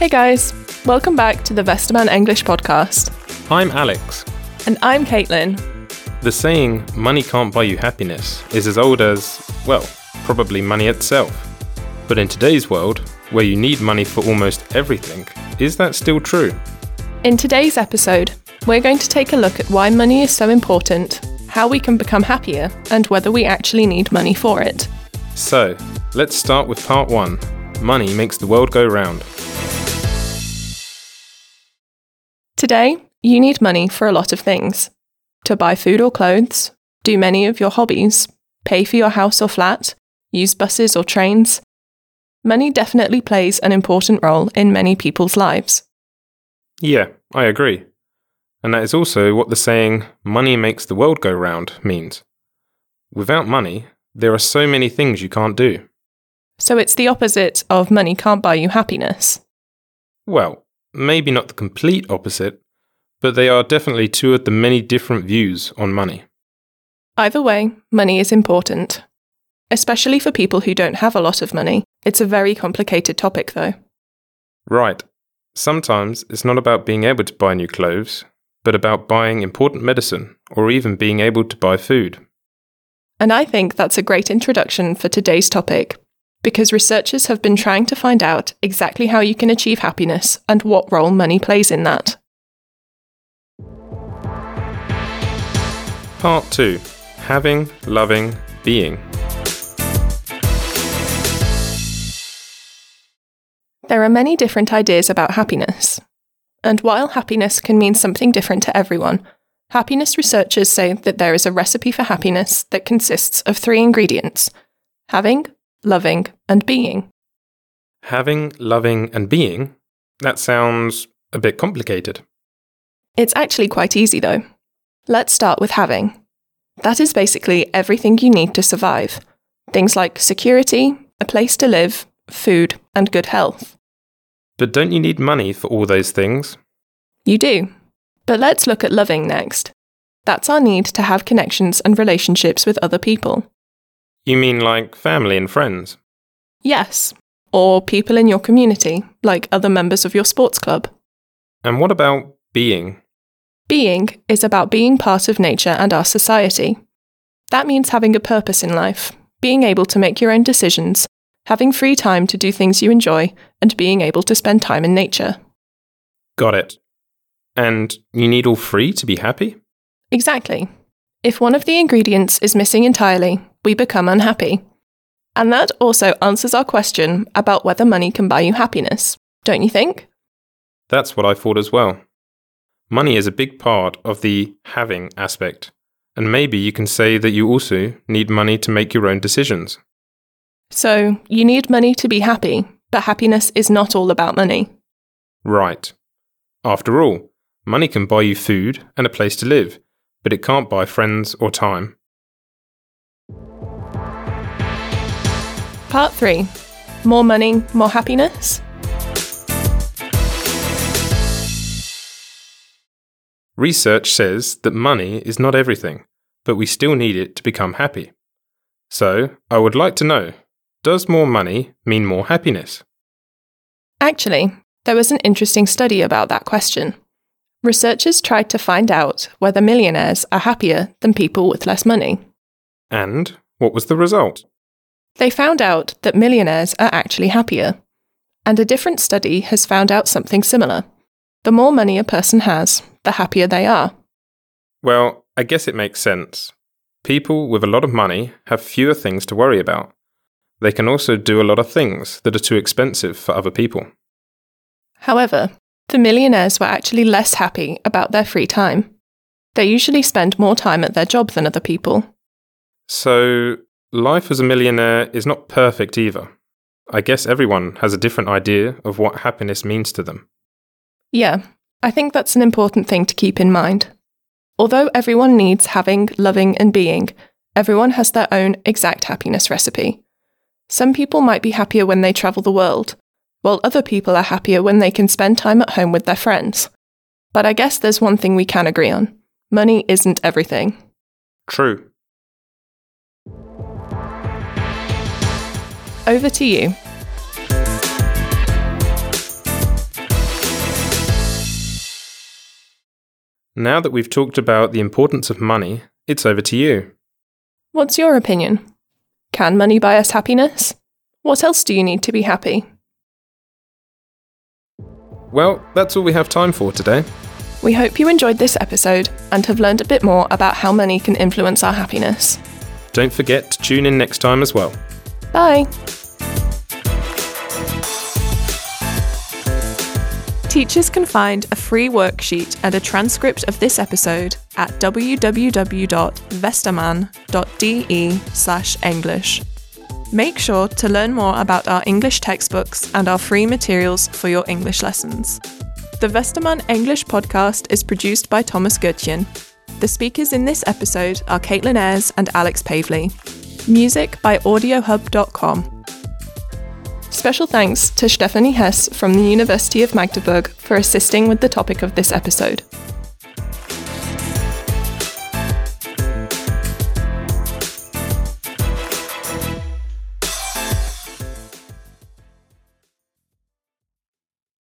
Hey guys, welcome back to the Westermann English podcast. I'm Alex. And I'm Caitlin. The saying, money can't buy you happiness, is as old as, well, probably money itself. But in today's world, where you need money for almost everything, is that still true? In today's episode, we're going to take a look at why money is so important, how we can become happier, and whether we actually need money for it. So, let's start with part one Money makes the world go round. Today, you need money for a lot of things to buy food or clothes, do many of your hobbies, pay for your house or flat, use buses or trains. Money definitely plays an important role in many people's lives. Yeah, I agree. And that is also what the saying, money makes the world go round, means. Without money, there are so many things you can't do. So it's the opposite of money can't buy you happiness. Well, maybe not the complete opposite, but they are definitely two of the many different views on money. Either way, money is important. Especially for people who don't have a lot of money. It's a very complicated topic, though. Right. Sometimes it's not about being able to buy new clothes, but about buying important medicine or even being able to buy food. And I think that's a great introduction for today's topic, because researchers have been trying to find out exactly how you can achieve happiness and what role money plays in that. Part 2 Having, Loving, Being. There are many different ideas about happiness. And while happiness can mean something different to everyone, happiness researchers say that there is a recipe for happiness that consists of three ingredients having, loving, and being. Having, loving, and being? That sounds a bit complicated. It's actually quite easy though. Let's start with having. That is basically everything you need to survive things like security, a place to live, food, and good health. But don't you need money for all those things? You do. But let's look at loving next. That's our need to have connections and relationships with other people. You mean like family and friends? Yes. Or people in your community, like other members of your sports club. And what about being? Being is about being part of nature and our society. That means having a purpose in life, being able to make your own decisions, having free time to do things you enjoy, and being able to spend time in nature. Got it. And you need all three to be happy? Exactly. If one of the ingredients is missing entirely, we become unhappy. And that also answers our question about whether money can buy you happiness, don't you think? That's what I thought as well. Money is a big part of the having aspect, and maybe you can say that you also need money to make your own decisions. So, you need money to be happy, but happiness is not all about money. Right. After all, money can buy you food and a place to live, but it can't buy friends or time. Part 3 More money, more happiness? Research says that money is not everything, but we still need it to become happy. So, I would like to know does more money mean more happiness? Actually, there was an interesting study about that question. Researchers tried to find out whether millionaires are happier than people with less money. And what was the result? They found out that millionaires are actually happier. And a different study has found out something similar. The more money a person has, the happier they are. Well, I guess it makes sense. People with a lot of money have fewer things to worry about. They can also do a lot of things that are too expensive for other people. However, the millionaires were actually less happy about their free time. They usually spend more time at their job than other people. So, life as a millionaire is not perfect either. I guess everyone has a different idea of what happiness means to them. Yeah, I think that's an important thing to keep in mind. Although everyone needs having, loving, and being, everyone has their own exact happiness recipe. Some people might be happier when they travel the world, while other people are happier when they can spend time at home with their friends. But I guess there's one thing we can agree on money isn't everything. True. over to you. Now that we've talked about the importance of money, it's over to you. What's your opinion? Can money buy us happiness? What else do you need to be happy? Well, that's all we have time for today. We hope you enjoyed this episode and have learned a bit more about how money can influence our happiness. Don't forget to tune in next time as well. Bye. Teachers can find a free worksheet and a transcript of this episode at www.westermann.de/english. Make sure to learn more about our English textbooks and our free materials for your English lessons. The Westermann English podcast is produced by Thomas Goetjen. The speakers in this episode are Caitlin Ayres and Alex Pavley. Music by AudioHub.com. Special thanks to Stephanie Hess from the University of Magdeburg for assisting with the topic of this episode.